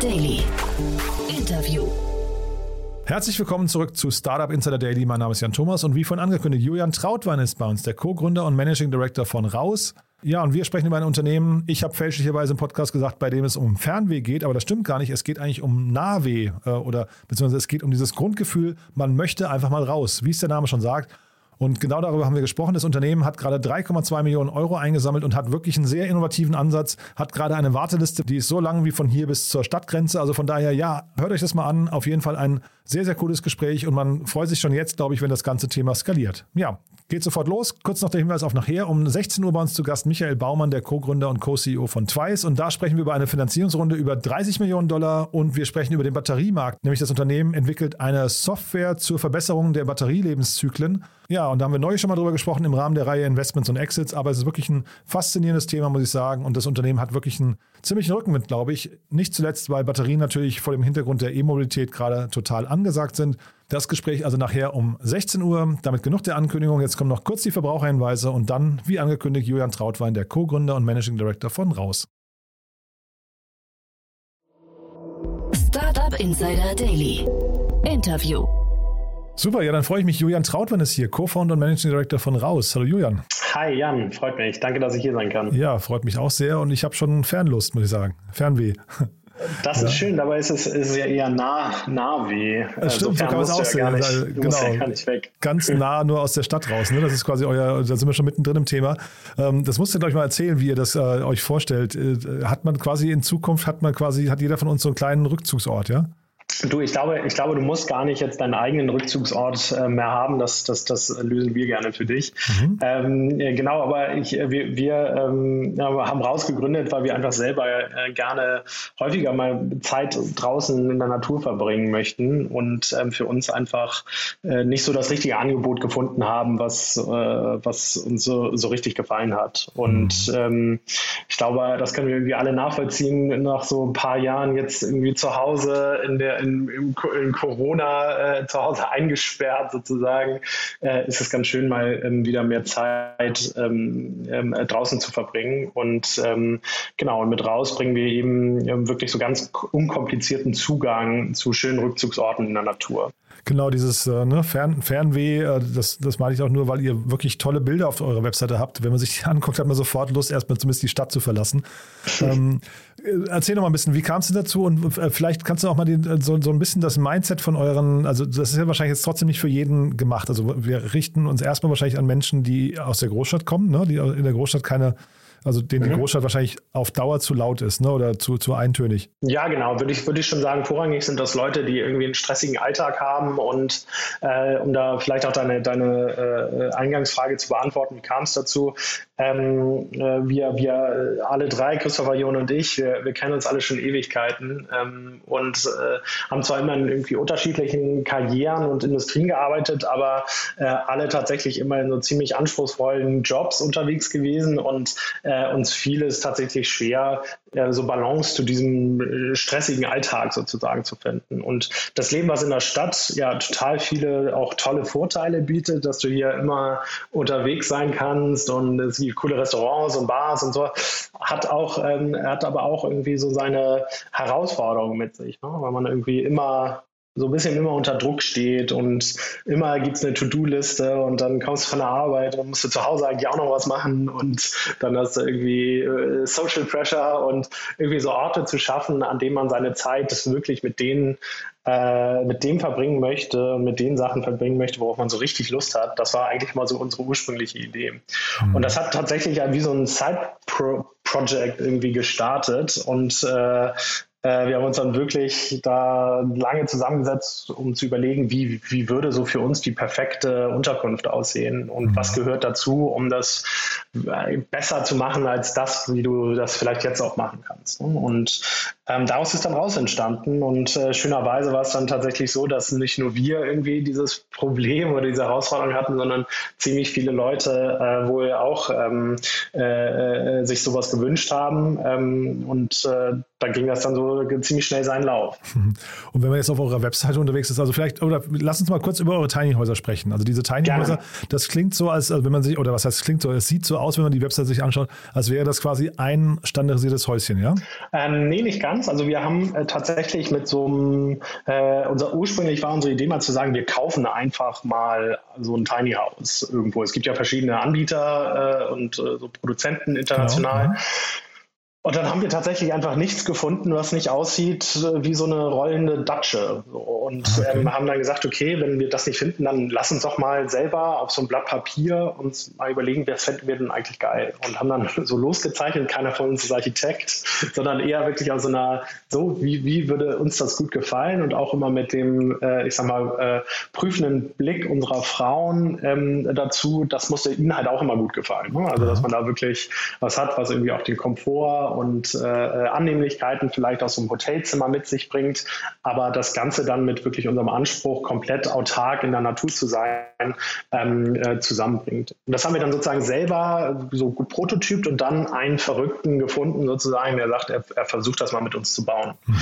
Daily. Interview. Herzlich willkommen zurück zu Startup Insider Daily. Mein Name ist Jan Thomas und wie vorhin angekündigt, Julian Trautwein ist bei uns, der Co-Gründer und Managing Director von Raus. Ja, und wir sprechen über ein Unternehmen. Ich habe fälschlicherweise im Podcast gesagt, bei dem es um Fernweh geht, aber das stimmt gar nicht. Es geht eigentlich um Nahweh äh, oder beziehungsweise es geht um dieses Grundgefühl, man möchte einfach mal raus, wie es der Name schon sagt. Und genau darüber haben wir gesprochen. Das Unternehmen hat gerade 3,2 Millionen Euro eingesammelt und hat wirklich einen sehr innovativen Ansatz, hat gerade eine Warteliste, die ist so lang wie von hier bis zur Stadtgrenze. Also von daher, ja, hört euch das mal an. Auf jeden Fall ein sehr, sehr cooles Gespräch und man freut sich schon jetzt, glaube ich, wenn das ganze Thema skaliert. Ja, geht sofort los. Kurz noch der Hinweis auf nachher. Um 16 Uhr bei uns zu Gast Michael Baumann, der Co-Gründer und Co-CEO von Twice. Und da sprechen wir über eine Finanzierungsrunde über 30 Millionen Dollar und wir sprechen über den Batteriemarkt. Nämlich das Unternehmen entwickelt eine Software zur Verbesserung der Batterielebenszyklen. Ja, und da haben wir neu schon mal drüber gesprochen im Rahmen der Reihe Investments und Exits, aber es ist wirklich ein faszinierendes Thema, muss ich sagen. Und das Unternehmen hat wirklich einen ziemlichen Rückenwind, glaube ich. Nicht zuletzt, weil Batterien natürlich vor dem Hintergrund der E-Mobilität gerade total angesagt sind. Das Gespräch also nachher um 16 Uhr. Damit genug der Ankündigung. Jetzt kommen noch kurz die Verbraucherhinweise und dann, wie angekündigt, Julian Trautwein, der Co-Gründer und Managing Director von Raus. Startup Insider Daily. Interview. Super, ja, dann freue ich mich. Julian Trautmann ist hier, Co-Founder und Managing Director von Raus. Hallo Julian. Hi Jan, freut mich. Danke, dass ich hier sein kann. Ja, freut mich auch sehr und ich habe schon Fernlust, muss ich sagen. Fernweh. Das ist schön, dabei ist es, ist ja eher nah, nah wie. Das stimmt, so kann man es auch sehen. Nicht, also, genau. Ja Ganz nah nur aus der Stadt raus. Ne? Das ist quasi euer, da sind wir schon mittendrin im Thema. Ähm, das musst du, glaube ich, mal erzählen, wie ihr das äh, euch vorstellt. Äh, hat man quasi in Zukunft, hat man quasi, hat jeder von uns so einen kleinen Rückzugsort, ja? Du, ich glaube, ich glaube, du musst gar nicht jetzt deinen eigenen Rückzugsort äh, mehr haben. Das, das, das lösen wir gerne für dich. Mhm. Ähm, genau, aber ich, äh, wir, wir ähm, haben rausgegründet, weil wir einfach selber äh, gerne häufiger mal Zeit draußen in der Natur verbringen möchten und ähm, für uns einfach äh, nicht so das richtige Angebot gefunden haben, was, äh, was uns so, so richtig gefallen hat. Und mhm. Ähm, ich glaube, das können wir irgendwie alle nachvollziehen nach so ein paar Jahren jetzt irgendwie zu Hause in der in, in, in Corona äh, zu Hause eingesperrt sozusagen, äh, ist es ganz schön, mal ähm, wieder mehr Zeit ähm, ähm, draußen zu verbringen. Und ähm, genau, und mit raus bringen wir eben ähm, wirklich so ganz unkomplizierten Zugang zu schönen Rückzugsorten in der Natur. Genau, dieses äh, ne, Fern, Fernweh, äh, das, das meine ich auch nur, weil ihr wirklich tolle Bilder auf eurer Webseite habt. Wenn man sich die anguckt, hat man sofort Lust, erstmal zumindest die Stadt zu verlassen. ähm, äh, erzähl noch mal ein bisschen, wie kam es denn dazu und äh, vielleicht kannst du auch mal den, äh, so, so ein bisschen das Mindset von euren, also das ist ja wahrscheinlich jetzt trotzdem nicht für jeden gemacht. Also wir richten uns erstmal wahrscheinlich an Menschen, die aus der Großstadt kommen, ne, die in der Großstadt keine also denen mhm. die Großstadt wahrscheinlich auf Dauer zu laut ist ne? oder zu, zu eintönig. Ja, genau, würde ich, würde ich schon sagen, vorrangig sind das Leute, die irgendwie einen stressigen Alltag haben und äh, um da vielleicht auch deine, deine äh, Eingangsfrage zu beantworten, wie kam es dazu? Ähm, äh, wir, wir alle drei, Christopher, Jon und ich, wir, wir kennen uns alle schon Ewigkeiten ähm, und äh, haben zwar immer in irgendwie unterschiedlichen Karrieren und Industrien gearbeitet, aber äh, alle tatsächlich immer in so ziemlich anspruchsvollen Jobs unterwegs gewesen und äh, uns fiel es tatsächlich schwer, äh, so Balance zu diesem äh, stressigen Alltag sozusagen zu finden. Und das Leben, was in der Stadt ja total viele auch tolle Vorteile bietet, dass du hier immer unterwegs sein kannst und es gibt coole Restaurants und Bars und so, hat auch, ähm, hat aber auch irgendwie so seine Herausforderungen mit sich, ne? weil man irgendwie immer so ein bisschen immer unter Druck steht und immer gibt es eine To-Do-Liste und dann kommst du von der Arbeit und musst du zu Hause eigentlich auch noch was machen und dann hast du irgendwie äh, Social Pressure und irgendwie so Orte zu schaffen, an denen man seine Zeit wirklich mit denen äh, mit dem verbringen möchte und mit den Sachen verbringen möchte, worauf man so richtig Lust hat. Das war eigentlich mal so unsere ursprüngliche Idee. Mhm. Und das hat tatsächlich wie so ein Side-Project irgendwie gestartet und äh, äh, wir haben uns dann wirklich da lange zusammengesetzt, um zu überlegen, wie, wie würde so für uns die perfekte Unterkunft aussehen und mhm. was gehört dazu, um das äh, besser zu machen als das, wie du das vielleicht jetzt auch machen kannst. Ne? Und ähm, daraus ist dann raus entstanden und äh, schönerweise war es dann tatsächlich so, dass nicht nur wir irgendwie dieses Problem oder diese Herausforderung hatten, sondern ziemlich viele Leute äh, wohl auch ähm, äh, äh sich sowas gewünscht haben ähm, und äh, da ging das dann so ziemlich schnell seinen Lauf. Und wenn man jetzt auf eurer Webseite unterwegs ist, also vielleicht, oder lass uns mal kurz über eure Tiny Häuser sprechen. Also diese Tiny Häuser, das klingt so, als, als wenn man sich, oder was heißt, klingt so, es sieht so aus, wenn man die Webseite sich anschaut, als wäre das quasi ein standardisiertes Häuschen, ja? Ähm, nee, nicht ganz ganz. Also wir haben äh, tatsächlich mit so einem, äh, unser ursprünglich war unsere Idee mal zu sagen, wir kaufen einfach mal so ein Tiny House irgendwo. Es gibt ja verschiedene Anbieter äh, und äh, so Produzenten international. Genau. Und dann haben wir tatsächlich einfach nichts gefunden, was nicht aussieht äh, wie so eine rollende Datsche. Und okay. ähm, haben dann gesagt, okay, wenn wir das nicht finden, dann lass uns doch mal selber auf so ein Blatt Papier uns mal überlegen, wer fänden wir denn eigentlich geil? Und haben dann so losgezeichnet, keiner von uns ist Architekt, sondern eher wirklich aus so einer, so, wie, wie würde uns das gut gefallen? Und auch immer mit dem, äh, ich sag mal, äh, prüfenden Blick unserer Frauen ähm, dazu, das musste ihnen halt auch immer gut gefallen. Ne? Also, dass man da wirklich was hat, was irgendwie auch den Komfort und äh, Annehmlichkeiten vielleicht aus so einem Hotelzimmer mit sich bringt, aber das Ganze dann mit wirklich unserem Anspruch, komplett autark in der Natur zu sein, ähm, äh, zusammenbringt. Und das haben wir dann sozusagen selber so prototypt und dann einen Verrückten gefunden, sozusagen, der sagt, er, er versucht das mal mit uns zu bauen. Mhm.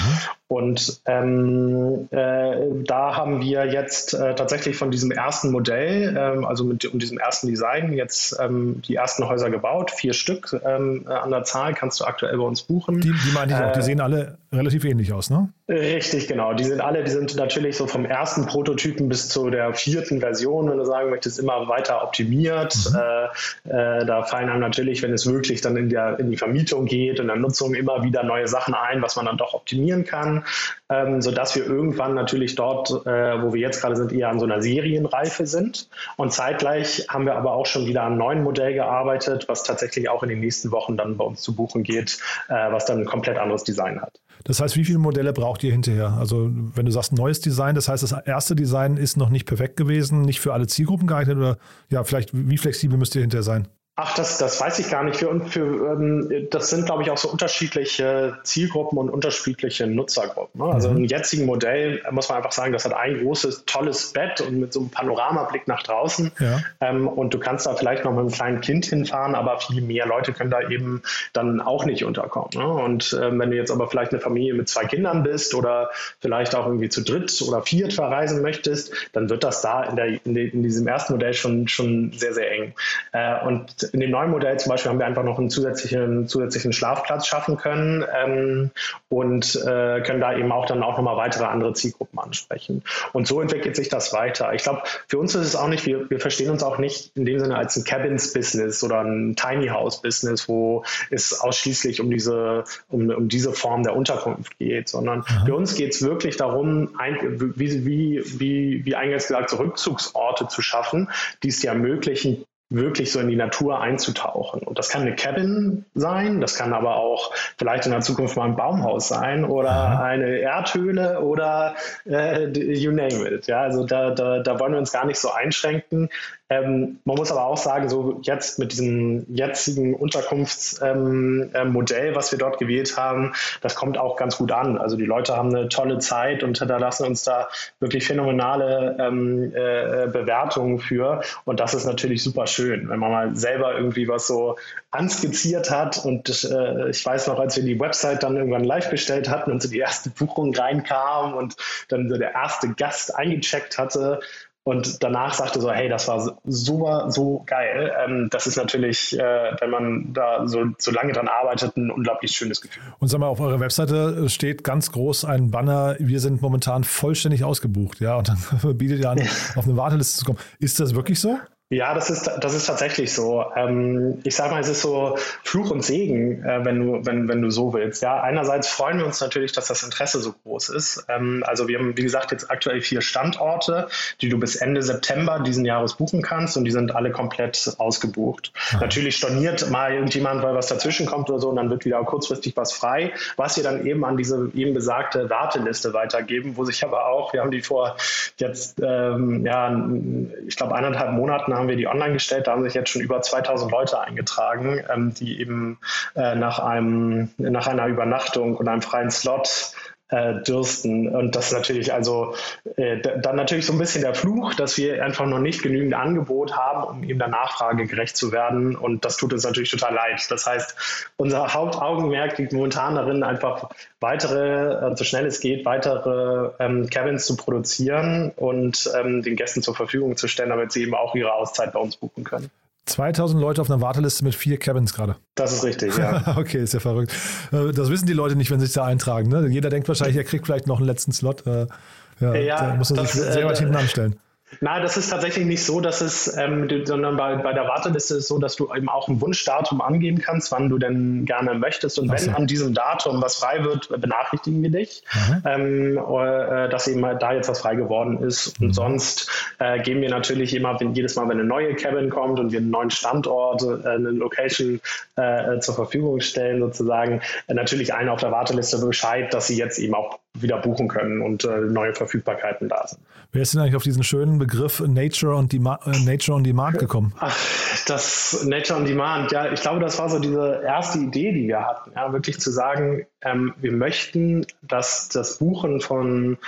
Und ähm, äh, da haben wir jetzt äh, tatsächlich von diesem ersten Modell, ähm, also mit um diesem ersten Design, jetzt ähm, die ersten Häuser gebaut, vier Stück ähm, an der Zahl kannst du aktuell bei uns buchen. Die, die meine ich auch, die äh, sehen alle relativ ähnlich aus, ne? Richtig, genau. Die sind alle, die sind natürlich so vom ersten Prototypen bis zu der vierten Version, wenn du sagen möchtest, immer weiter optimiert. Mhm. Äh, äh, da fallen einem natürlich, wenn es wirklich dann in, der, in die Vermietung geht und der Nutzung immer wieder neue Sachen ein, was man dann doch optimieren kann, ähm, sodass wir irgendwann natürlich dort, äh, wo wir jetzt gerade sind, eher an so einer Serienreife sind. Und zeitgleich haben wir aber auch schon wieder an einem neuen Modell gearbeitet, was tatsächlich auch in den nächsten Wochen dann bei uns zu buchen geht, äh, was dann ein komplett anderes Design hat. Das heißt, wie viele Modelle braucht ihr hinterher? Also wenn du sagst neues Design, das heißt, das erste Design ist noch nicht perfekt gewesen, nicht für alle Zielgruppen geeignet oder ja, vielleicht wie flexibel müsst ihr hinterher sein? Ach, das, das weiß ich gar nicht. Für, für, ähm, das sind, glaube ich, auch so unterschiedliche Zielgruppen und unterschiedliche Nutzergruppen. Ne? Also mhm. im jetzigen Modell muss man einfach sagen, das hat ein großes, tolles Bett und mit so einem Panoramablick nach draußen. Ja. Ähm, und du kannst da vielleicht noch mit einem kleinen Kind hinfahren, aber viel mehr Leute können da eben dann auch nicht unterkommen. Ne? Und ähm, wenn du jetzt aber vielleicht eine Familie mit zwei Kindern bist oder vielleicht auch irgendwie zu dritt oder viert verreisen möchtest, dann wird das da in, der, in, de, in diesem ersten Modell schon, schon sehr, sehr eng. Äh, und in dem neuen Modell zum Beispiel haben wir einfach noch einen zusätzlichen, zusätzlichen Schlafplatz schaffen können ähm, und äh, können da eben auch dann auch nochmal weitere andere Zielgruppen ansprechen. Und so entwickelt sich das weiter. Ich glaube, für uns ist es auch nicht, wir, wir verstehen uns auch nicht in dem Sinne als ein Cabins-Business oder ein Tiny House-Business, wo es ausschließlich um diese, um, um diese Form der Unterkunft geht, sondern mhm. für uns geht es wirklich darum, ein, wie, wie, wie, wie eingangs gesagt, so Rückzugsorte zu schaffen, die es dir ermöglichen, wirklich so in die Natur einzutauchen. Und das kann eine Cabin sein, das kann aber auch vielleicht in der Zukunft mal ein Baumhaus sein oder eine Erdhöhle oder äh, you name it. Ja, also da, da, da wollen wir uns gar nicht so einschränken. Ähm, man muss aber auch sagen, so jetzt mit diesem jetzigen Unterkunftsmodell, ähm, äh, was wir dort gewählt haben, das kommt auch ganz gut an. Also die Leute haben eine tolle Zeit und da lassen uns da wirklich phänomenale ähm, äh, Bewertungen für. Und das ist natürlich super schön, wenn man mal selber irgendwie was so anskizziert hat. Und äh, ich weiß noch, als wir die Website dann irgendwann live gestellt hatten und so die erste Buchung reinkam und dann so der erste Gast eingecheckt hatte, und danach sagte so, hey, das war super, so geil. Ähm, das ist natürlich, äh, wenn man da so, so lange dran arbeitet, ein unglaublich schönes Gefühl. Und sag mal, auf eurer Webseite steht ganz groß ein Banner, wir sind momentan vollständig ausgebucht, ja, und dann bietet ihr an, auf eine Warteliste zu kommen. Ist das wirklich so? Ja, das ist, das ist tatsächlich so. Ähm, ich sage mal, es ist so Fluch und Segen, äh, wenn, du, wenn, wenn du so willst. Ja, einerseits freuen wir uns natürlich, dass das Interesse so groß ist. Ähm, also wir haben, wie gesagt, jetzt aktuell vier Standorte, die du bis Ende September diesen Jahres buchen kannst und die sind alle komplett ausgebucht. Mhm. Natürlich storniert mal irgendjemand, weil was dazwischen kommt oder so und dann wird wieder kurzfristig was frei, was wir dann eben an diese eben besagte Warteliste weitergeben, wo sich aber auch, wir haben die vor jetzt, ähm, ja, ich glaube, eineinhalb Monaten haben wir die online gestellt. Da haben sich jetzt schon über 2000 Leute eingetragen, ähm, die eben äh, nach, einem, nach einer Übernachtung und einem freien Slot äh, dürsten. Und das ist natürlich also äh, dann natürlich so ein bisschen der Fluch, dass wir einfach noch nicht genügend Angebot haben, um eben der Nachfrage gerecht zu werden. Und das tut uns natürlich total leid. Das heißt, unser Hauptaugenmerk liegt momentan darin, einfach weitere, äh, so schnell es geht, weitere ähm, Cabins zu produzieren und ähm, den Gästen zur Verfügung zu stellen, damit sie eben auch ihre Auszeit bei uns buchen können. 2000 Leute auf einer Warteliste mit vier Cabins gerade. Das ist richtig, ja. okay, ist ja verrückt. Äh, das wissen die Leute nicht, wenn sie sich da eintragen. Ne? Jeder denkt wahrscheinlich, er kriegt vielleicht noch einen letzten Slot. Äh, ja, ja, da muss er sich sehr weit hinten anstellen. Nein, das ist tatsächlich nicht so, dass es, ähm, sondern bei, bei der Warteliste ist es so, dass du eben auch ein Wunschdatum angeben kannst, wann du denn gerne möchtest. Und wenn an diesem Datum was frei wird, benachrichtigen wir dich, mhm. ähm, äh, dass eben da jetzt was frei geworden ist. Und mhm. sonst äh, geben wir natürlich immer, wenn, jedes Mal, wenn eine neue Cabin kommt und wir einen neuen Standort, äh, eine Location äh, zur Verfügung stellen, sozusagen, äh, natürlich allen auf der Warteliste Bescheid, dass sie jetzt eben auch wieder buchen können und äh, neue Verfügbarkeiten da sind. Wer ist denn eigentlich auf diesen schönen Begriff Nature on, Dema äh, Nature on Demand gekommen? Ach, das Nature on Demand, ja, ich glaube, das war so diese erste Idee, die wir hatten, ja, wirklich zu sagen, ähm, wir möchten, dass das Buchen von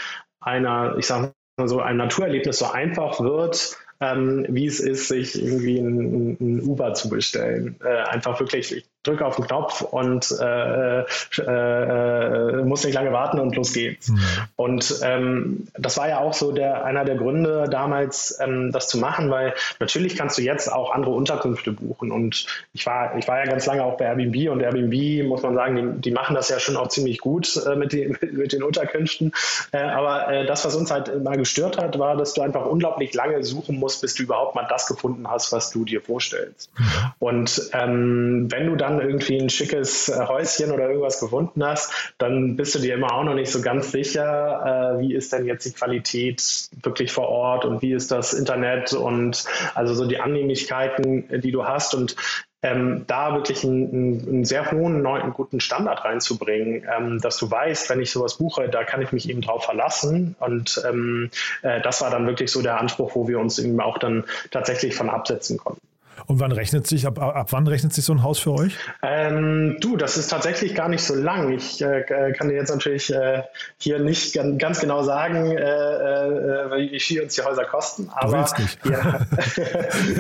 einer, ich sage mal so, einem Naturerlebnis so einfach wird, ähm, wie es ist, sich irgendwie ein, ein Uber zu bestellen. Äh, einfach wirklich, ich drücke auf den Knopf und äh, äh, äh, muss nicht lange warten und los geht's. Mhm. Und ähm, das war ja auch so der, einer der Gründe damals, ähm, das zu machen, weil natürlich kannst du jetzt auch andere Unterkünfte buchen. Und ich war, ich war ja ganz lange auch bei Airbnb und Airbnb, muss man sagen, die, die machen das ja schon auch ziemlich gut äh, mit, die, mit, den Unterkünften. Äh, aber äh, das, was uns halt mal gestört hat, war, dass du einfach unglaublich lange suchen musst, bis du überhaupt mal das gefunden hast, was du dir vorstellst. Mhm. Und ähm, wenn du dann irgendwie ein schickes äh, Häuschen oder irgendwas gefunden hast, dann bist du dir immer auch noch nicht so ganz sicher, äh, wie ist denn jetzt die Qualität wirklich vor Ort und wie ist das Internet und also so die Annehmlichkeiten, die du hast. Und ähm, da wirklich einen, einen, sehr hohen, neuen, guten Standard reinzubringen, ähm, dass du weißt, wenn ich sowas buche, da kann ich mich eben drauf verlassen. Und ähm, äh, das war dann wirklich so der Anspruch, wo wir uns eben auch dann tatsächlich von absetzen konnten. Und wann rechnet sich, ab, ab wann rechnet sich so ein Haus für euch? Ähm, du, das ist tatsächlich gar nicht so lang. Ich äh, kann dir jetzt natürlich äh, hier nicht ganz, genau sagen, äh, äh wie viel uns die Häuser kosten. Aber du willst nicht. Ja,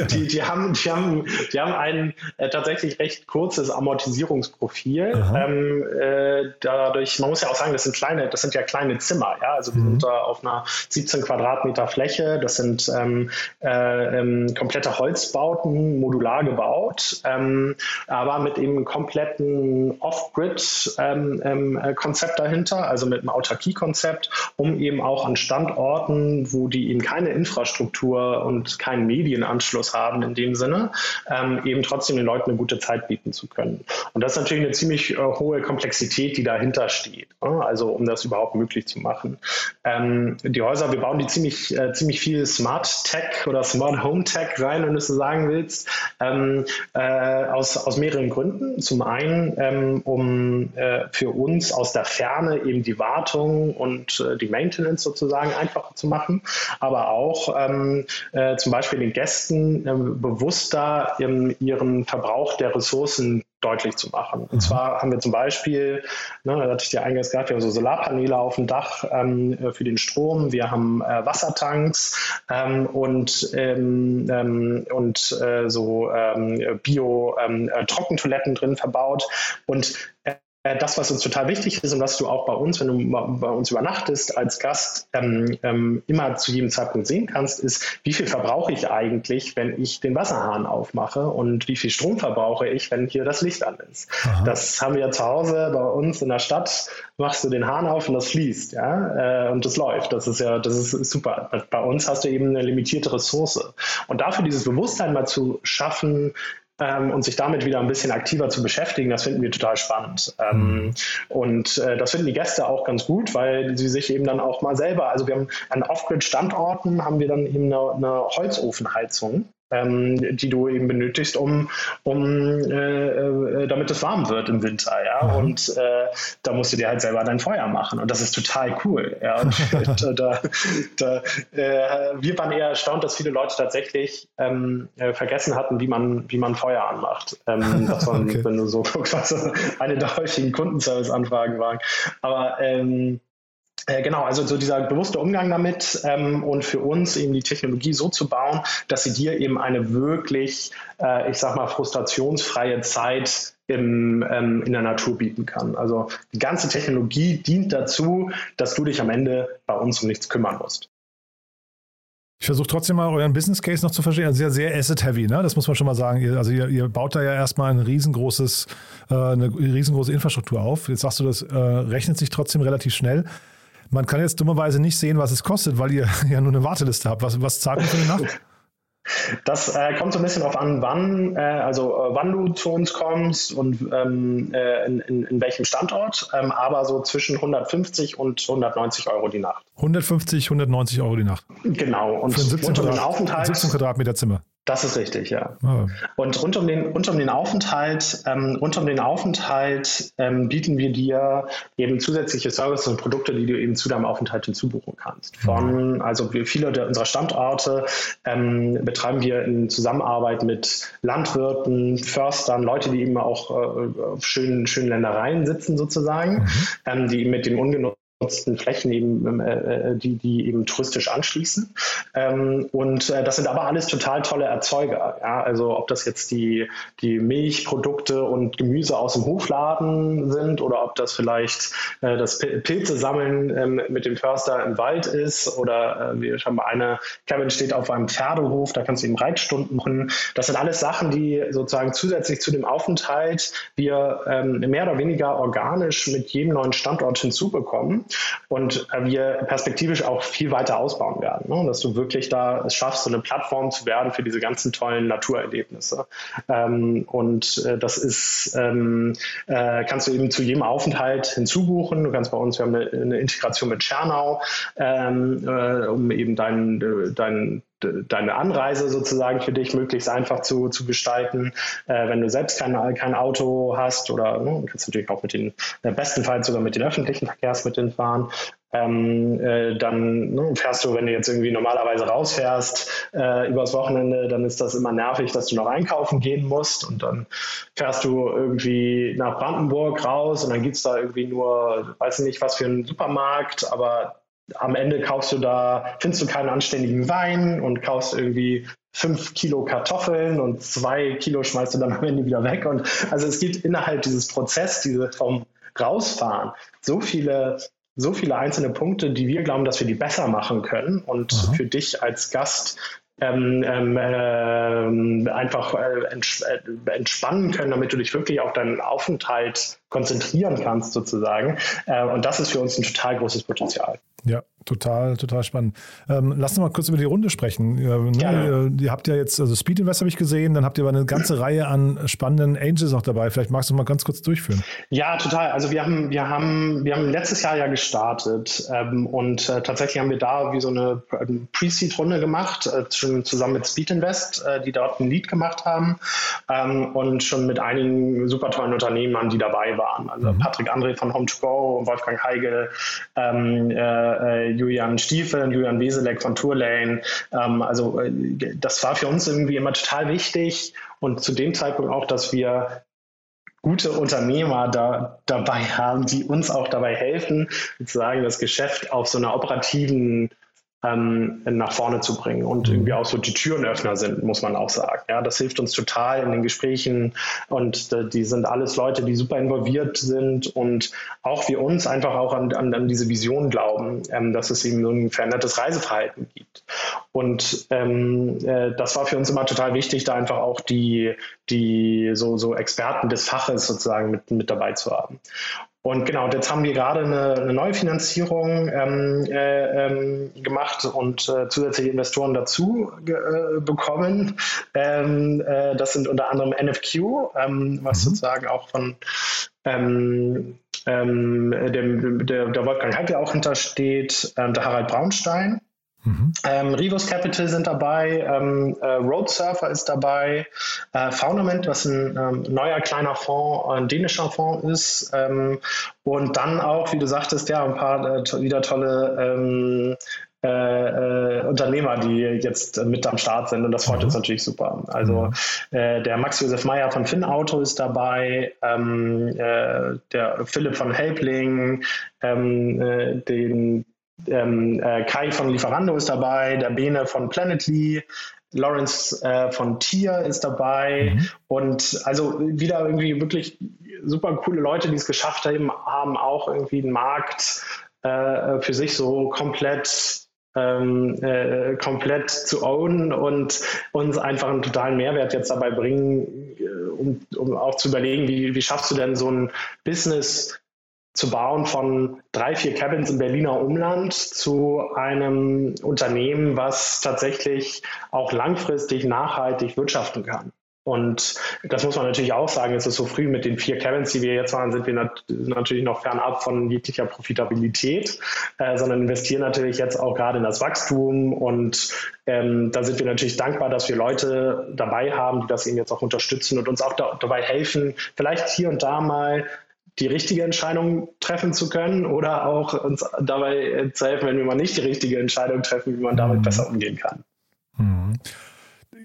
die, die, haben, die, haben, die haben ein äh, tatsächlich recht kurzes Amortisierungsprofil. Ähm, äh, dadurch, man muss ja auch sagen, das sind kleine, das sind ja kleine Zimmer. Ja? Also wir mhm. sind da auf einer 17 Quadratmeter Fläche. Das sind ähm, ähm, komplette Holzbauten modular gebaut, ähm, aber mit eben einem kompletten Off-Grid-Konzept ähm, ähm, dahinter, also mit einem Autarkie-Konzept, um eben auch an Standorten, wo die eben keine Infrastruktur und keinen Medienanschluss haben in dem Sinne, ähm, eben trotzdem den Leuten eine gute Zeit bieten zu können. Und das ist natürlich eine ziemlich äh, hohe Komplexität, die dahinter steht, ne? also um das überhaupt möglich zu machen. Ähm, die Häuser, wir bauen die ziemlich, äh, ziemlich viel Smart Tech oder Smart Home Tech rein, wenn du so sagen willst ähm, äh, aus, aus mehreren Gründen. Zum einen, ähm, um äh, für uns aus der Ferne eben die Wartung und äh, die Maintenance sozusagen einfacher zu machen, aber auch ähm, äh, zum Beispiel den Gästen ähm, bewusster ihren Verbrauch der Ressourcen deutlich zu machen. Und mhm. zwar haben wir zum Beispiel, ne, da hatte ich dir eingangs gesagt, wir haben so Solarpaneele auf dem Dach ähm, äh, für den Strom, wir haben äh, Wassertanks ähm, und, ähm, ähm und äh, so ähm, Bio-Trockentoiletten ähm, drin verbaut. Und äh, äh, das, was uns total wichtig ist und was du auch bei uns, wenn du bei uns übernachtest, als Gast ähm, ähm, immer zu jedem Zeitpunkt sehen kannst, ist, wie viel verbrauche ich eigentlich, wenn ich den Wasserhahn aufmache und wie viel Strom verbrauche ich, wenn hier das Licht an ist. Aha. Das haben wir zu Hause bei uns in der Stadt, machst du den Hahn auf und das fließt, ja, äh, und das läuft. Das ist ja, das ist super. Bei uns hast du eben eine limitierte Ressource. Und dafür dieses Bewusstsein mal zu schaffen, ähm, und sich damit wieder ein bisschen aktiver zu beschäftigen, das finden wir total spannend. Ähm, mhm. und äh, das finden die Gäste auch ganz gut, weil sie sich eben dann auch mal selber, also wir haben an Off-Grid-Standorten haben wir dann eben eine, eine Holzofenheizung ähm, die du eben benötigst, um, um äh, äh, damit es warm wird im Winter, ja. Mhm. Und äh, da musst du dir halt selber dein Feuer machen. Und das ist total cool. Ja. Und da, da, äh, wir waren eher erstaunt, dass viele Leute tatsächlich ähm, äh, vergessen hatten, wie man, wie man Feuer anmacht. Ähm, das war, okay. wenn du so guckst, was eine der häufigen Kundenservice-Anfragen waren. Aber ähm, äh, genau, also so dieser bewusste Umgang damit ähm, und für uns eben die Technologie so zu bauen, dass sie dir eben eine wirklich, äh, ich sag mal, frustrationsfreie Zeit im, ähm, in der Natur bieten kann. Also die ganze Technologie dient dazu, dass du dich am Ende bei uns um nichts kümmern musst. Ich versuche trotzdem mal euren Business Case noch zu verstehen. Also sehr, sehr asset-heavy, ne? Das muss man schon mal sagen. Ihr, also ihr, ihr, baut da ja erstmal ein riesengroßes, äh, eine riesengroße Infrastruktur auf. Jetzt sagst du, das äh, rechnet sich trotzdem relativ schnell. Man kann jetzt dummerweise nicht sehen, was es kostet, weil ihr ja nur eine Warteliste habt. Was, was zahlt ihr für eine Nacht? Das äh, kommt so ein bisschen darauf an, wann, äh, also äh, wann du zu uns kommst und ähm, äh, in, in, in, welchem Standort, ähm, aber so zwischen 150 und 190 Euro die Nacht. 150, 190 Euro die Nacht. Genau. Und Für ein 17, Quadrat, Aufenthalt, 17 Quadratmeter Zimmer. Das ist richtig, ja. Oh. Und rund um den, rund um den Aufenthalt, ähm, rund um den Aufenthalt ähm, bieten wir dir eben zusätzliche Services und Produkte, die du eben zu deinem Aufenthalt hinzubuchen kannst. Von, mhm. also wir, viele der, unserer Standorte ähm, betreiben wir in Zusammenarbeit mit Landwirten, Förstern, Leute, die eben auch äh, auf schönen, schönen Ländereien sitzen sozusagen, mhm. ähm, die mit dem ungenutzten genutzten Flächen eben, äh, äh, die, die eben touristisch anschließen. Ähm, und äh, das sind aber alles total tolle Erzeuger. Ja? Also ob das jetzt die, die Milchprodukte und Gemüse aus dem Hofladen sind oder ob das vielleicht äh, das Pilze sammeln ähm, mit dem Förster im Wald ist oder äh, wir haben eine, Kevin steht auf einem Pferdehof, da kannst du eben Reitstunden machen. Das sind alles Sachen, die sozusagen zusätzlich zu dem Aufenthalt wir ähm, mehr oder weniger organisch mit jedem neuen Standort hinzubekommen und äh, wir perspektivisch auch viel weiter ausbauen werden. Ne? Dass du wirklich da es schaffst, so eine Plattform zu werden für diese ganzen tollen Naturerlebnisse. Ähm, und äh, das ist, ähm, äh, kannst du eben zu jedem Aufenthalt hinzubuchen. Du kannst bei uns, wir haben eine, eine Integration mit Schernau, ähm, äh, um eben deinen dein, deine Anreise sozusagen für dich möglichst einfach zu, zu gestalten. Äh, wenn du selbst kein, kein Auto hast oder ne, kannst natürlich auch mit den, äh, bestenfalls sogar mit den öffentlichen Verkehrsmitteln fahren. Ähm, äh, dann ne, fährst du, wenn du jetzt irgendwie normalerweise rausfährst äh, übers Wochenende, dann ist das immer nervig, dass du noch einkaufen gehen musst und dann fährst du irgendwie nach Brandenburg raus und dann gibt es da irgendwie nur, weiß nicht was für einen Supermarkt, aber am Ende kaufst du da, findest du keinen anständigen Wein und kaufst irgendwie fünf Kilo Kartoffeln und zwei Kilo schmeißt du dann am Ende wieder weg. Und also es gibt innerhalb dieses Prozess, diese vom Rausfahren, so viele so viele einzelne Punkte, die wir glauben, dass wir die besser machen können und mhm. für dich als Gast ähm, ähm, äh, einfach äh, äh, entspannen können, damit du dich wirklich auf deinen Aufenthalt konzentrieren kannst sozusagen. Äh, und das ist für uns ein total großes Potenzial. Ja, total, total spannend. Ähm, lass uns mal kurz über die Runde sprechen. Äh, ne, ihr, ihr, habt ja jetzt, also Speed Invest habe ich gesehen, dann habt ihr aber eine ganze Reihe an spannenden Angels auch dabei. Vielleicht magst du mal ganz kurz durchführen. Ja, total. Also wir haben, wir haben, wir haben letztes Jahr ja gestartet ähm, und äh, tatsächlich haben wir da wie so eine Pre-Seed-Runde gemacht, äh, zusammen mit Speed Invest, äh, die dort ein Lead gemacht haben ähm, und schon mit einigen super tollen Unternehmern, die dabei waren. Also mhm. Patrick André von Home2Go, Wolfgang Heigel, ähm, äh, Julian Stiefel und Julian Weselek von Tourlane. Ähm, also äh, das war für uns irgendwie immer total wichtig und zu dem Zeitpunkt auch, dass wir gute Unternehmer da, dabei haben, die uns auch dabei helfen, sozusagen das Geschäft auf so einer operativen ähm, nach vorne zu bringen und mhm. irgendwie auch so die Türenöffner sind, muss man auch sagen. Ja, das hilft uns total in den Gesprächen und äh, die sind alles Leute, die super involviert sind und auch wir uns einfach auch an, an, an diese Vision glauben, ähm, dass es eben so ein verändertes Reiseverhalten gibt. Und ähm, äh, das war für uns immer total wichtig, da einfach auch die, die so, so Experten des Faches sozusagen mit, mit dabei zu haben. Und genau, jetzt haben wir gerade eine, eine neue Finanzierung ähm, äh, ähm, gemacht und äh, zusätzliche Investoren dazu äh, bekommen. Ähm, äh, das sind unter anderem NFQ, ähm, was mhm. sozusagen auch von ähm, ähm, dem, der, der Wolfgang Heike auch hintersteht, der Harald Braunstein. Mhm. Ähm, Rivus Capital sind dabei, ähm, äh, Road Surfer ist dabei, äh, Foundament, was ein ähm, neuer kleiner Fonds, ein dänischer Fonds ist ähm, und dann auch, wie du sagtest, ja, ein paar äh, to wieder tolle ähm, äh, äh, Unternehmer, die jetzt mit am Start sind und das freut mhm. uns natürlich super. Also mhm. äh, der Max Josef Meyer von Finn Auto ist dabei, ähm, äh, der Philipp von Helpling, ähm, äh, den ähm, äh, Kai von Lieferando ist dabei, der Bene von Planetly, Lawrence äh, von Tier ist dabei mhm. und also wieder irgendwie wirklich super coole Leute, die es geschafft haben, haben auch irgendwie einen Markt äh, für sich so komplett ähm, äh, komplett zu ownen und uns einfach einen totalen Mehrwert jetzt dabei bringen, äh, um, um auch zu überlegen, wie, wie schaffst du denn so ein Business zu bauen von drei, vier Cabins im Berliner Umland zu einem Unternehmen, was tatsächlich auch langfristig nachhaltig wirtschaften kann. Und das muss man natürlich auch sagen, es ist so früh mit den vier Cabins, die wir jetzt waren, sind wir nat natürlich noch fernab von jeglicher Profitabilität, äh, sondern investieren natürlich jetzt auch gerade in das Wachstum. Und ähm, da sind wir natürlich dankbar, dass wir Leute dabei haben, die das eben jetzt auch unterstützen und uns auch da dabei helfen, vielleicht hier und da mal die richtige Entscheidung treffen zu können oder auch uns dabei zu helfen, wenn wir mal nicht die richtige Entscheidung treffen, wie man damit mhm. besser umgehen kann. Mhm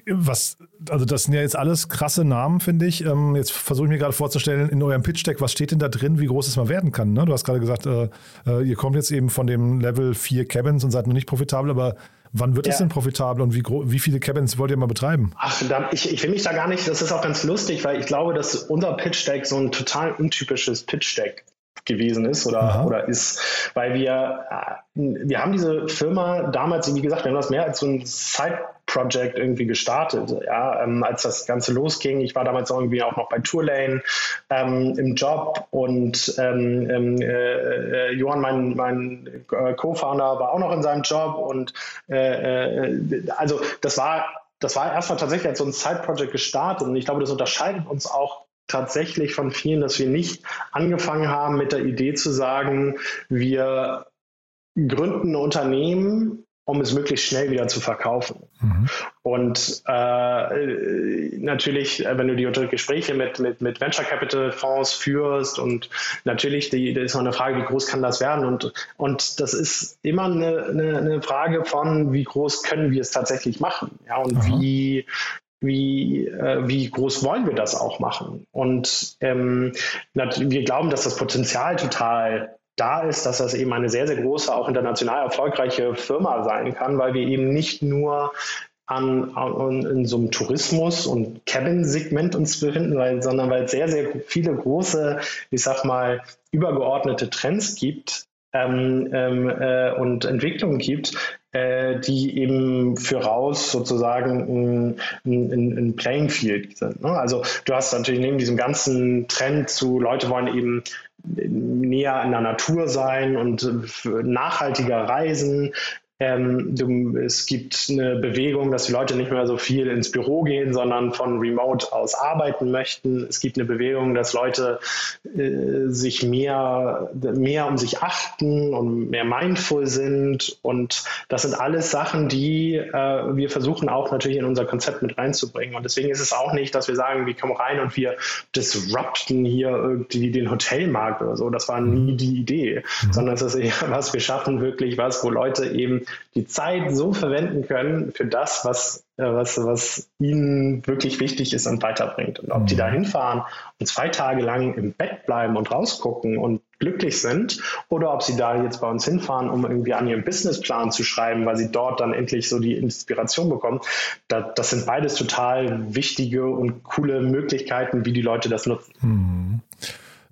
was, also das sind ja jetzt alles krasse Namen, finde ich. Ähm, jetzt versuche ich mir gerade vorzustellen, in eurem Pitch-Deck, was steht denn da drin, wie groß es mal werden kann? Ne? Du hast gerade gesagt, äh, äh, ihr kommt jetzt eben von dem Level 4 Cabins und seid noch nicht profitabel, aber wann wird es denn profitabel und wie, wie viele Cabins wollt ihr mal betreiben? Ach, da, ich, ich will mich da gar nicht, das ist auch ganz lustig, weil ich glaube, dass unser Pitch-Deck so ein total untypisches Pitch-Deck gewesen ist oder, oder ist, weil wir, äh, wir haben diese Firma damals, wie gesagt, wir haben das mehr als so ein Side-Project irgendwie gestartet. Ja, ähm, als das Ganze losging, ich war damals irgendwie auch noch bei Tourlane ähm, im Job und ähm, ähm äh, äh, Johann, mein, mein äh, Co-Founder, war auch noch in seinem Job und äh, äh, also das war das war erstmal tatsächlich als so ein Side-Project gestartet und ich glaube, das unterscheidet uns auch tatsächlich von vielen, dass wir nicht angefangen haben mit der Idee zu sagen, wir gründen ein Unternehmen, um es möglichst schnell wieder zu verkaufen. Mhm. Und äh, natürlich, wenn du die Gespräche mit, mit, mit Venture Capital Fonds führst und natürlich die, ist noch eine Frage, wie groß kann das werden? Und, und das ist immer eine, eine, eine Frage von, wie groß können wir es tatsächlich machen? Ja, und mhm. wie, wie, äh, wie groß wollen wir das auch machen? Und ähm, wir glauben, dass das Potenzial total da ist, dass das eben eine sehr, sehr große, auch international erfolgreiche Firma sein kann, weil wir eben nicht nur an, an in so einem Tourismus- und Cabin-Segment uns befinden, weil, sondern weil es sehr, sehr viele große, ich sag mal, übergeordnete Trends gibt, ähm, ähm, äh, und Entwicklungen gibt, äh, die eben für raus sozusagen ein, ein, ein Playing Field sind. Ne? Also du hast natürlich neben diesem ganzen Trend zu Leute wollen eben näher in der Natur sein und nachhaltiger reisen, ähm, du, es gibt eine Bewegung, dass die Leute nicht mehr so viel ins Büro gehen, sondern von Remote aus arbeiten möchten. Es gibt eine Bewegung, dass Leute äh, sich mehr, mehr um sich achten und mehr mindful sind. Und das sind alles Sachen, die äh, wir versuchen auch natürlich in unser Konzept mit reinzubringen. Und deswegen ist es auch nicht, dass wir sagen, wir kommen rein und wir disrupten hier irgendwie den Hotelmarkt oder so. Das war nie die Idee, mhm. sondern es ist eher was, wir schaffen wirklich was, wo Leute eben die Zeit so verwenden können für das, was, äh, was, was ihnen wirklich wichtig ist und weiterbringt. Und ob die da mhm. hinfahren und zwei Tage lang im Bett bleiben und rausgucken und glücklich sind oder ob sie da jetzt bei uns hinfahren, um irgendwie an ihrem Businessplan zu schreiben, weil sie dort dann endlich so die Inspiration bekommen. das, das sind beides total wichtige und coole Möglichkeiten, wie die Leute das nutzen. Mhm.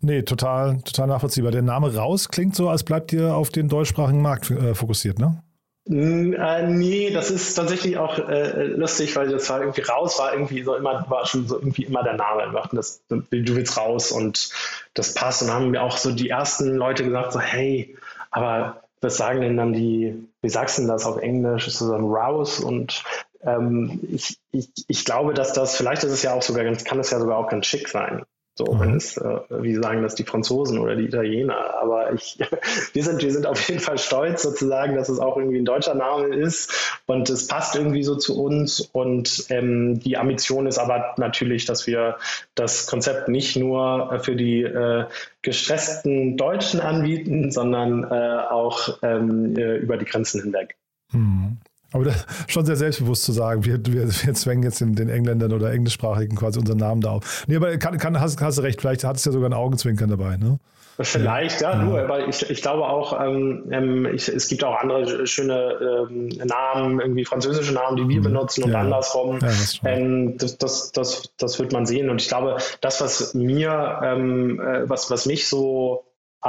Nee, total, total nachvollziehbar. Der Name raus klingt so, als bleibt ihr auf den deutschsprachigen Markt äh, fokussiert, ne? Äh, nee, das ist tatsächlich auch äh, lustig, weil das war irgendwie raus, war irgendwie so immer, war schon so irgendwie immer der Name. Wir dachten, das, du willst raus und das passt. Und haben mir auch so die ersten Leute gesagt, so, hey, aber was sagen denn dann die, wie sagst du denn das auf Englisch? Ist das dann raus? Und ähm, ich, ich, ich glaube, dass das, vielleicht ist es ja auch sogar ganz, kann es ja sogar auch ganz schick sein. So, mhm. wenn es, äh, wie sagen das die Franzosen oder die Italiener. Aber ich, wir sind, wir sind auf jeden Fall stolz sozusagen, dass es auch irgendwie ein deutscher Name ist und es passt irgendwie so zu uns. Und ähm, die Ambition ist aber natürlich, dass wir das Konzept nicht nur für die äh, gestressten Deutschen anbieten, sondern äh, auch ähm, äh, über die Grenzen hinweg. Mhm. Aber das, schon sehr selbstbewusst zu sagen, wir, wir, wir zwängen jetzt den, den, Engländern oder Englischsprachigen quasi unseren Namen da auf. Nee, aber kann, kann, hast, hast du recht, vielleicht hat es ja sogar ein Augenzwinkern dabei, ne? Vielleicht, ja, ja, nur, aber ich, ich glaube auch, ähm, ähm, ich, es gibt auch andere schöne ähm, Namen, irgendwie französische Namen, die wir mhm. benutzen und ja. andersrum. Ja, das, ähm, das, das, das, das, wird man sehen. Und ich glaube, das, was mir, ähm, äh, was, was mich so äh,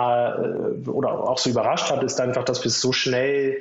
oder auch so überrascht hat, ist einfach, dass wir es so schnell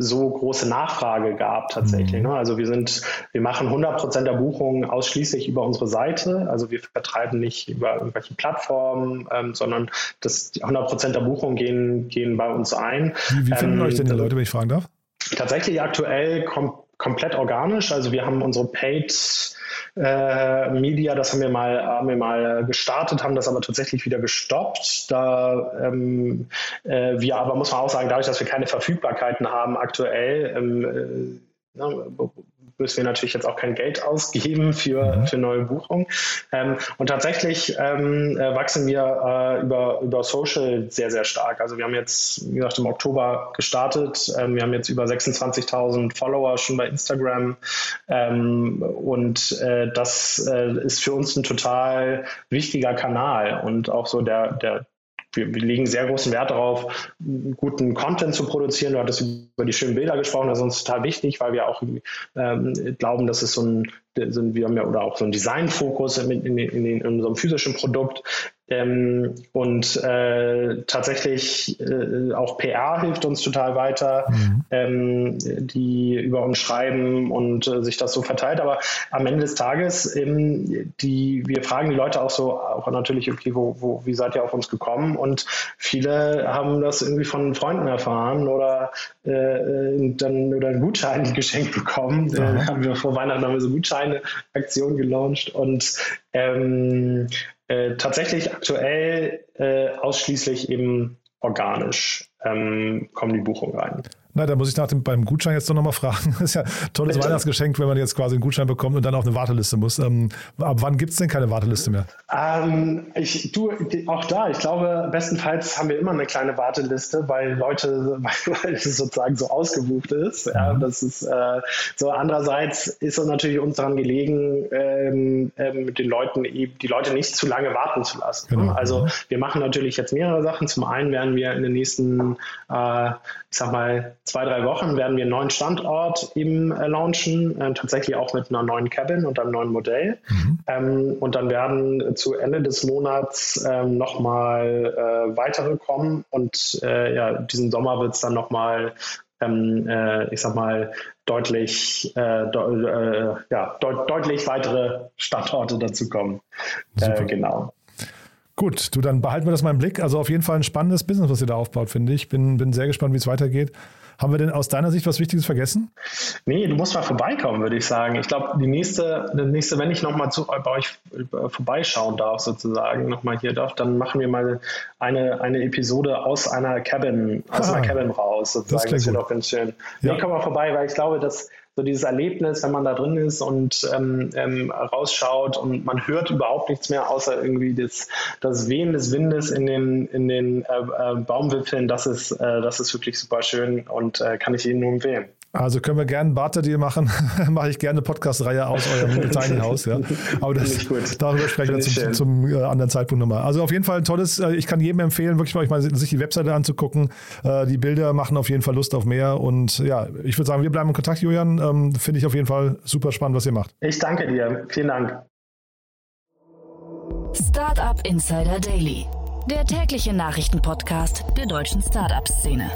so große Nachfrage gab tatsächlich. Mhm. Ne? Also wir sind, wir machen 100 Prozent der Buchungen ausschließlich über unsere Seite. Also wir vertreiben nicht über irgendwelche Plattformen, ähm, sondern das 100 Prozent der Buchungen gehen, gehen bei uns ein. Wie, wie finden ähm, euch denn die Leute, wenn ich fragen darf? Tatsächlich aktuell kom komplett organisch. Also wir haben unsere Paid äh, Media, das haben wir mal, haben wir mal gestartet, haben das aber tatsächlich wieder gestoppt. Da ähm, äh, wir aber muss man auch sagen, dadurch, dass wir keine Verfügbarkeiten haben aktuell, ähm, äh, ne, müssen wir natürlich jetzt auch kein Geld ausgeben für, mhm. für neue Buchungen. Ähm, und tatsächlich ähm, äh, wachsen wir äh, über, über Social sehr, sehr stark. Also wir haben jetzt, wie gesagt, im Oktober gestartet. Ähm, wir haben jetzt über 26.000 Follower schon bei Instagram. Ähm, und äh, das äh, ist für uns ein total wichtiger Kanal und auch so der, der wir, wir, legen sehr großen Wert darauf, guten Content zu produzieren. Du hattest über die schönen Bilder gesprochen, das ist uns total wichtig, weil wir auch ähm, glauben, dass es so ein, so wir haben ja oder auch so ein Designfokus in, in, in, in, unserem physischen Produkt. Ähm, und äh, tatsächlich äh, auch PR hilft uns total weiter, mhm. ähm, die über uns schreiben und äh, sich das so verteilt. Aber am Ende des Tages, ähm, die, wir fragen die Leute auch so, auch natürlich, okay, wo, wo, wie seid ihr auf uns gekommen? Und viele haben das irgendwie von Freunden erfahren oder äh, äh dann oder einen Gutschein geschenkt bekommen. Mhm. haben wir vor Weihnachten haben wir so Gutscheine-Aktion gelauncht und ähm, äh, tatsächlich aktuell äh, ausschließlich eben organisch ähm, kommen die Buchungen rein. Na, da muss ich nach dem, beim Gutschein jetzt doch nochmal fragen. Das ist ja ein tolles Bitte. Weihnachtsgeschenk, wenn man jetzt quasi einen Gutschein bekommt und dann auf eine Warteliste muss. Ähm, ab wann gibt es denn keine Warteliste mehr? Ähm, ich, du, auch da, ich glaube, bestenfalls haben wir immer eine kleine Warteliste, weil Leute, weil, es sozusagen so ausgebucht ist. Mhm. Ja, das ist äh, so. Andererseits ist es natürlich uns daran gelegen, ähm, ähm, den Leuten die Leute nicht zu lange warten zu lassen. Genau. Also mhm. wir machen natürlich jetzt mehrere Sachen. Zum einen werden wir in den nächsten, äh, ich sag mal, zwei, drei Wochen werden wir einen neuen Standort eben äh, launchen, äh, tatsächlich auch mit einer neuen Cabin und einem neuen Modell. Mhm. Ähm, und dann werden zu Ende des Monats ähm, nochmal äh, weitere kommen und äh, ja, diesen Sommer wird es dann nochmal ähm, äh, ich sag mal, deutlich, äh, de ja, de deutlich weitere Standorte dazu kommen. Genau. Gut, du, dann behalten wir das mal im Blick. Also auf jeden Fall ein spannendes Business, was ihr da aufbaut, finde ich. Bin, bin sehr gespannt, wie es weitergeht. Haben wir denn aus deiner Sicht was Wichtiges vergessen? Nee, du musst mal vorbeikommen, würde ich sagen. Ich glaube, die nächste, die nächste, wenn ich nochmal bei euch äh, vorbeischauen darf, sozusagen, nochmal hier darf, dann machen wir mal eine, eine Episode aus einer Cabin, aus ah, einer Cabin raus, sozusagen. Das, das wird auch ganz schön. Ja. Nee, komm mal vorbei, weil ich glaube, dass so dieses Erlebnis, wenn man da drin ist und ähm, ähm, rausschaut und man hört überhaupt nichts mehr, außer irgendwie das, das Wehen des Windes in den, in den äh, äh, Baumwipfeln, das ist, äh, das ist wirklich super schön und äh, kann ich Ihnen nur empfehlen. Also können wir gerne einen Barter-Deal machen. Mache ich gerne eine Podcast-Reihe aus eurem Tiny House. Ja. Aber das, darüber sprechen wir zum, zum, äh, anderen Zeitpunkt nochmal. Also auf jeden Fall ein tolles, äh, ich kann jedem empfehlen, wirklich mal, mal sich die Webseite anzugucken. Äh, die Bilder machen auf jeden Fall Lust auf mehr. Und ja, ich würde sagen, wir bleiben in Kontakt, Julian. Ähm, Finde ich auf jeden Fall super spannend, was ihr macht. Ich danke dir. Vielen Dank. Startup Insider Daily, der tägliche Nachrichtenpodcast der deutschen Startup-Szene.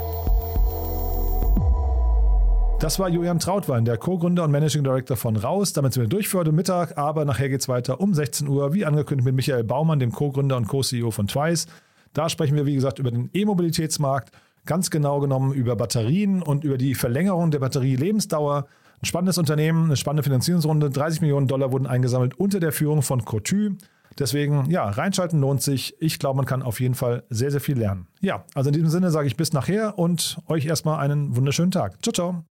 Das war Julian Trautwein, der Co-Gründer und Managing Director von Raus. Damit sind wir durch für heute Mittag, aber nachher geht es weiter um 16 Uhr, wie angekündigt mit Michael Baumann, dem Co-Gründer und Co-CEO von Twice. Da sprechen wir, wie gesagt, über den E-Mobilitätsmarkt, ganz genau genommen über Batterien und über die Verlängerung der Batterielebensdauer. Ein spannendes Unternehmen, eine spannende Finanzierungsrunde. 30 Millionen Dollar wurden eingesammelt unter der Führung von Cotu. Deswegen, ja, reinschalten lohnt sich. Ich glaube, man kann auf jeden Fall sehr, sehr viel lernen. Ja, also in diesem Sinne sage ich bis nachher und euch erstmal einen wunderschönen Tag. Ciao, ciao.